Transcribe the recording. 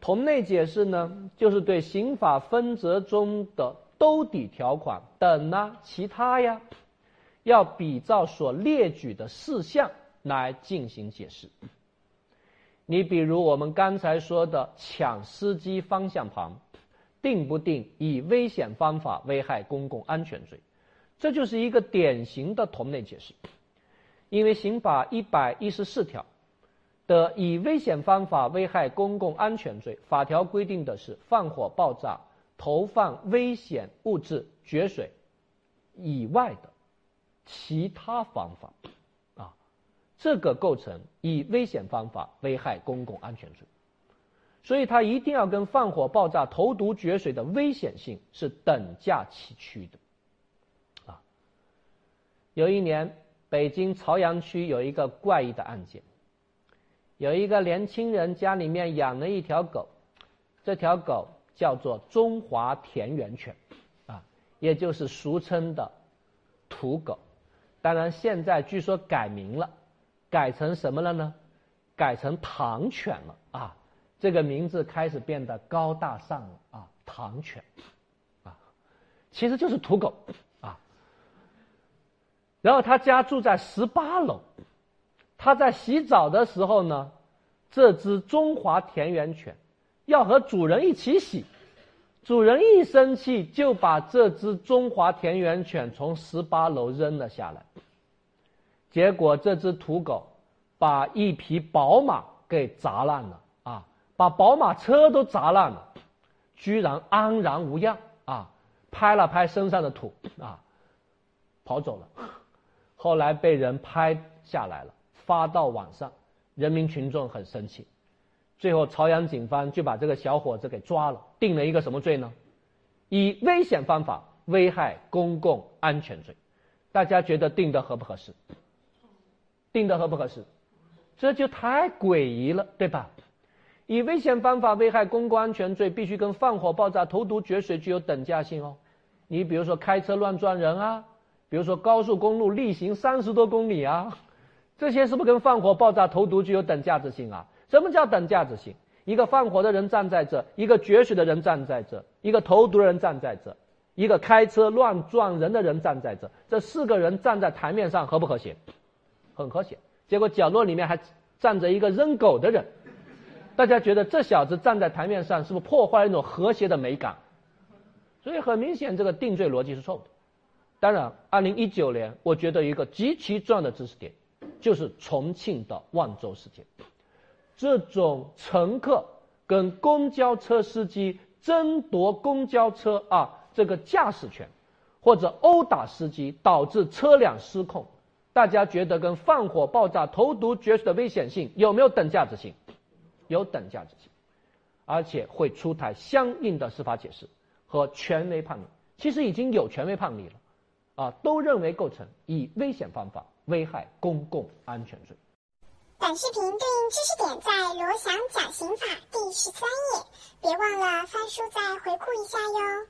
同类解释呢，就是对刑法分则中的兜底条款等呢其他呀，要比照所列举的事项来进行解释。你比如我们刚才说的抢司机方向盘，定不定以危险方法危害公共安全罪？这就是一个典型的同类解释。因为刑法一百一十四条的以危险方法危害公共安全罪，法条规定的是放火、爆炸、投放危险物质、决水以外的其他方法啊。这个构成以危险方法危害公共安全罪，所以它一定要跟放火、爆炸、投毒、决水的危险性是等价齐驱的。啊，有一年北京朝阳区有一个怪异的案件，有一个年轻人家里面养了一条狗，这条狗叫做中华田园犬，啊，也就是俗称的土狗，当然现在据说改名了。改成什么了呢？改成唐犬了啊！这个名字开始变得高大上了啊！唐犬，啊，其实就是土狗啊。然后他家住在十八楼，他在洗澡的时候呢，这只中华田园犬要和主人一起洗，主人一生气就把这只中华田园犬从十八楼扔了下来。结果这只土狗把一匹宝马给砸烂了啊！把宝马车都砸烂了，居然安然无恙啊！拍了拍身上的土啊，跑走了。后来被人拍下来了，发到网上，人民群众很生气。最后朝阳警方就把这个小伙子给抓了，定了一个什么罪呢？以危险方法危害公共安全罪。大家觉得定的合不合适？定的合不合适？这就太诡异了，对吧？以危险方法危害公共安全罪，必须跟放火、爆炸、投毒、决水具有等价性哦。你比如说开车乱撞人啊，比如说高速公路逆行三十多公里啊，这些是不是跟放火、爆炸、投毒具有等价值性啊？什么叫等价值性？一个放火的人站在这，一个决水的人站在这，一个投毒的人站在这，一个开车乱撞人的人站在这，这四个人站在台面上和不和谐？很和谐，结果角落里面还站着一个扔狗的人，大家觉得这小子站在台面上是不是破坏了一种和谐的美感？所以很明显，这个定罪逻辑是错误的。当然，二零一九年，我觉得一个极其重要的知识点，就是重庆的万州事件，这种乘客跟公交车司机争夺公交车啊这个驾驶权，或者殴打司机导致车辆失控。大家觉得跟放火、爆炸、投毒、绝食的危险性有没有等价值性？有等价值性，而且会出台相应的司法解释和权威判例。其实已经有权威判例了，啊，都认为构成以危险方法危害公共安全罪。本视频对应知识点在罗翔讲刑法第十三页，别忘了翻书再回顾一下哟。